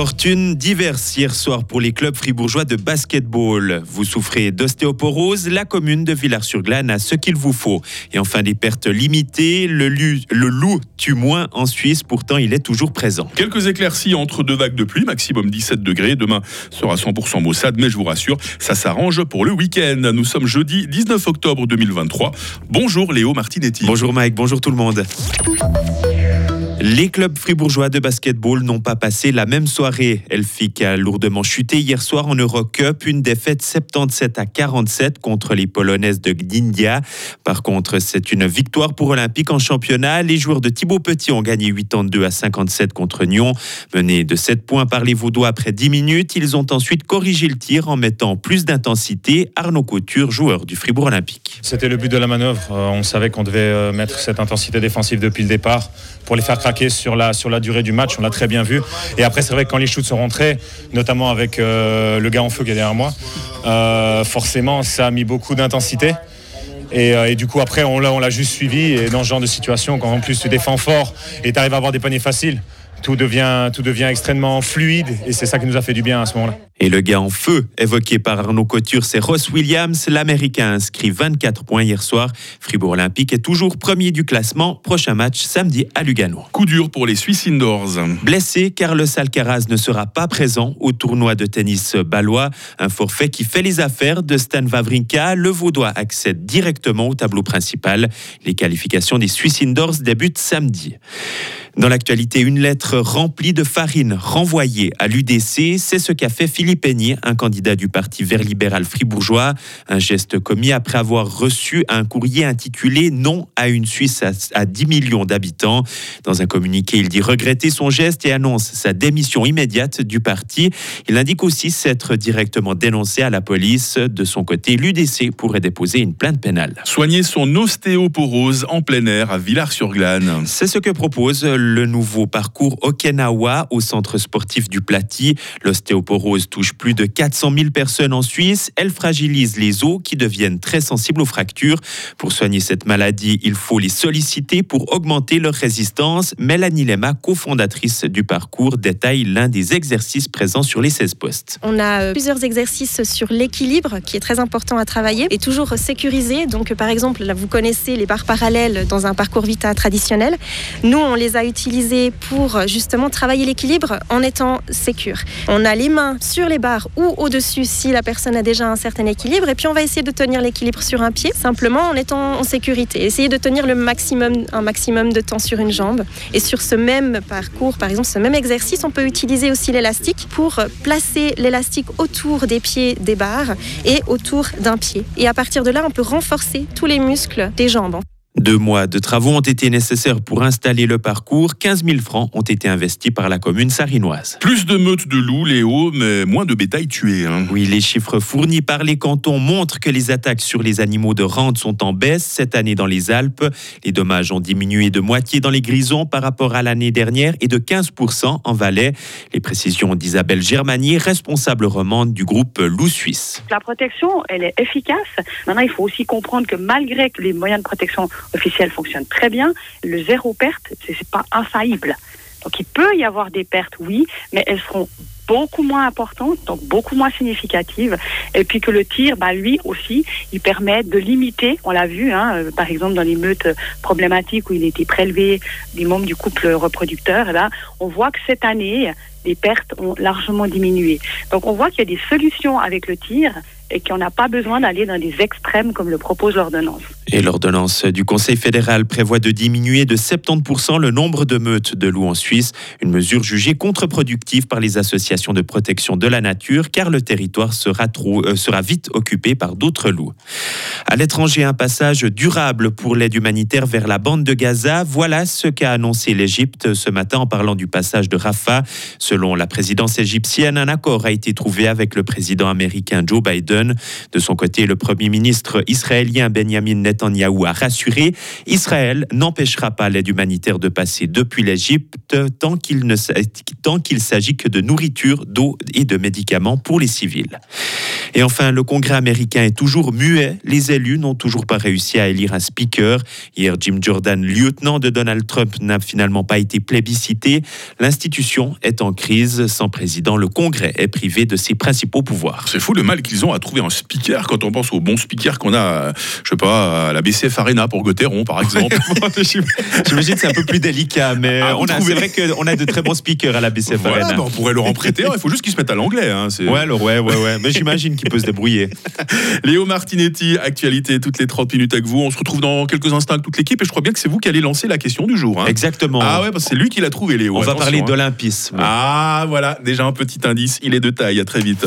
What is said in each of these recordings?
Fortune diverse hier soir pour les clubs fribourgeois de basketball. Vous souffrez d'ostéoporose, la commune de Villars-sur-Glane a ce qu'il vous faut. Et enfin des pertes limitées, le, le loup tue moins en Suisse, pourtant il est toujours présent. Quelques éclaircies entre deux vagues de pluie, maximum 17 degrés. Demain sera 100% maussade, mais je vous rassure, ça s'arrange pour le week-end. Nous sommes jeudi 19 octobre 2023. Bonjour Léo Martinetti. Bonjour Mike, bonjour tout le monde. Les clubs fribourgeois de basketball n'ont pas passé la même soirée. Elfic a lourdement chuté hier soir en Eurocup, une défaite 77 à 47 contre les Polonaises de Gdynia. Par contre, c'est une victoire pour Olympique en championnat. Les joueurs de Thibaut Petit ont gagné 82 à 57 contre Nyon. Menés de 7 points par les Vaudois après 10 minutes, ils ont ensuite corrigé le tir en mettant plus d'intensité. Arnaud Couture, joueur du Fribourg Olympique. C'était le but de la manœuvre. Euh, on savait qu'on devait euh, mettre cette intensité défensive depuis le départ pour les faire la, sur la durée du match, on l'a très bien vu. Et après, c'est vrai que quand les shoots sont rentrés, notamment avec euh, le gars en feu qui est derrière moi, euh, forcément, ça a mis beaucoup d'intensité. Et, euh, du coup, après, on l'a juste suivi. Et dans ce genre de situation, quand en plus tu défends fort et tu arrives à avoir des paniers faciles, tout devient, tout devient extrêmement fluide. Et c'est ça qui nous a fait du bien à ce moment-là. Et le gars en feu, évoqué par Arnaud Couture, c'est Ross Williams. L'Américain inscrit 24 points hier soir. Fribourg Olympique est toujours premier du classement. Prochain match samedi à Lugano. Coup dur pour les Swiss Indoors. Blessé, Carlos Alcaraz ne sera pas présent au tournoi de tennis balois. Un forfait qui fait les affaires de Stan Wawrinka. Le Vaudois accède directement au tableau principal. Les qualifications des Swiss Indoors débutent samedi. Dans l'actualité, une lettre remplie de farine renvoyée à l'UDC, c'est ce qu'a fait Philippe Aigné, un candidat du Parti vert libéral fribourgeois. Un geste commis après avoir reçu un courrier intitulé Non à une Suisse à 10 millions d'habitants. Dans un communiqué, il dit regretter son geste et annonce sa démission immédiate du parti. Il indique aussi s'être directement dénoncé à la police. De son côté, l'UDC pourrait déposer une plainte pénale. Soigner son ostéoporose en plein air à Villars-sur-Glane. C'est ce que propose le nouveau parcours Okinawa au centre sportif du Platy. L'ostéoporose touche plus de 400 000 personnes en Suisse. Elle fragilise les os qui deviennent très sensibles aux fractures. Pour soigner cette maladie, il faut les solliciter pour augmenter leur résistance. Mélanie Lema, cofondatrice du parcours, détaille l'un des exercices présents sur les 16 postes. On a euh, plusieurs exercices sur l'équilibre qui est très important à travailler et toujours sécurisé. Donc par exemple, vous connaissez les barres parallèles dans un parcours Vita traditionnel. Nous, on les a utilisés pour justement travailler l'équilibre en étant sécure. On a les mains sur les barres ou au-dessus si la personne a déjà un certain équilibre et puis on va essayer de tenir l'équilibre sur un pied simplement en étant en sécurité. Essayer de tenir le maximum, un maximum de temps sur une jambe. Et sur ce même parcours, par exemple, ce même exercice, on peut utiliser aussi l'élastique pour placer l'élastique autour des pieds des barres et autour d'un pied. Et à partir de là, on peut renforcer tous les muscles des jambes. Deux mois de travaux ont été nécessaires pour installer le parcours. 15 000 francs ont été investis par la commune sarinoise. Plus de meutes de loups, Léo, mais moins de bétail tué. Hein. Oui, les chiffres fournis par les cantons montrent que les attaques sur les animaux de rente sont en baisse cette année dans les Alpes. Les dommages ont diminué de moitié dans les Grisons par rapport à l'année dernière et de 15% en Valais. Les précisions d'Isabelle Germanier, responsable romande du groupe Loup Suisse. La protection, elle est efficace. Maintenant, il faut aussi comprendre que malgré que les moyens de protection officiel fonctionne très bien, le zéro perte, c'est pas infaillible. Donc il peut y avoir des pertes, oui, mais elles seront beaucoup moins importantes, donc beaucoup moins significatives. Et puis que le tir, bah, lui aussi, il permet de limiter, on l'a vu, hein, euh, par exemple dans les meutes problématiques où il était prélevé des membres du couple reproducteur, là, on voit que cette année, les pertes ont largement diminué. Donc on voit qu'il y a des solutions avec le tir et qu'on n'a pas besoin d'aller dans des extrêmes comme le propose l'ordonnance. Et l'ordonnance du Conseil fédéral prévoit de diminuer de 70% le nombre de meutes de loups en Suisse, une mesure jugée contre-productive par les associations de protection de la nature car le territoire euh, sera vite occupé par d'autres loups. À l'étranger, un passage durable pour l'aide humanitaire vers la bande de Gaza, voilà ce qu'a annoncé l'Égypte ce matin en parlant du passage de Rafah. Selon la présidence égyptienne, un accord a été trouvé avec le président américain Joe Biden de son côté, le Premier ministre israélien Benjamin Netanyahou a rassuré Israël n'empêchera pas l'aide humanitaire de passer depuis l'Égypte tant qu'il ne s'agit que de nourriture, d'eau et de médicaments pour les civils. Et enfin, le Congrès américain est toujours muet. Les élus n'ont toujours pas réussi à élire un speaker. Hier, Jim Jordan, lieutenant de Donald Trump, n'a finalement pas été plébiscité. L'institution est en crise. Sans président, le Congrès est privé de ses principaux pouvoirs. C'est fou le mal qu'ils ont à trouver un speaker quand on pense aux bons speakers qu'on a, je sais pas, à la BCF Arena pour Gauthieron, par exemple. J'imagine que c'est un peu plus délicat, mais Ah, on a- c'est vrai qu'on a de très bons speakers à la BCF Voilà, Arena. bah, on pourrait leur en prêter. Il faut juste qu'ils se mettent à l'anglais. hein, Ouais, alors, ouais, ouais, ouais. Mais j'imagine qu'il peut se débrouiller. Léo Martinetti, actualité toutes les 30 minutes avec vous. On se retrouve dans quelques instants avec toute l'équipe et je crois bien que c'est vous qui allez lancer la question du jour. hein. Exactement. Ah ouais, parce que c'est lui qui l'a trouvé, Léo. On va parler hein. d'olympisme. Ah voilà, déjà un petit indice, il est de taille, à très vite.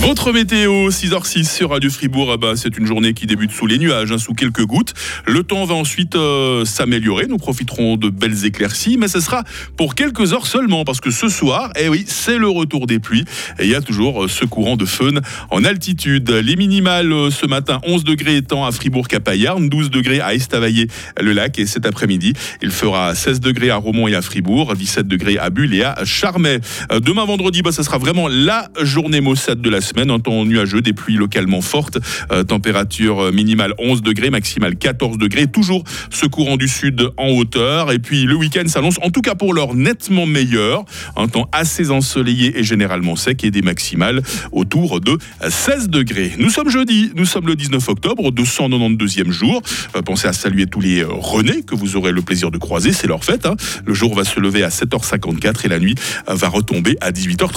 Votre météo, 6h06 sur Radio Fribourg, ah bah, c'est une journée qui débute sous les nuages, hein, sous quelques gouttes. Le temps va ensuite euh, s'améliorer, nous profiterons de belles éclaircies, mais ce sera pour quelques heures seulement, parce que ce soir, eh oui, c'est le retour des pluies, et il y a toujours euh, ce courant de faune en altitude. Les minimales euh, ce matin, 11 degrés étant à Fribourg-Capayarn, 12 degrés à Estavayer-le-Lac, et cet après-midi, il fera 16 degrés à Romont et à Fribourg, 17 degrés à Bulle et à Charmey. Demain vendredi, bah, sera vraiment la journée maussade de la semaine, un temps nuageux, des pluies localement fortes, euh, température euh, minimale 11 degrés, maximale 14 degrés, toujours ce courant du sud en hauteur, et puis le week-end s'annonce en tout cas pour l'heure nettement meilleur, un temps assez ensoleillé et généralement sec, et des maximales autour de 16 degrés. Nous sommes jeudi, nous sommes le 19 octobre, 292e jour, Euh, pensez à saluer tous les Renés que vous aurez le plaisir de croiser, c'est leur fête, hein. le jour va se lever à 7h54 et la nuit va retomber à 18h30.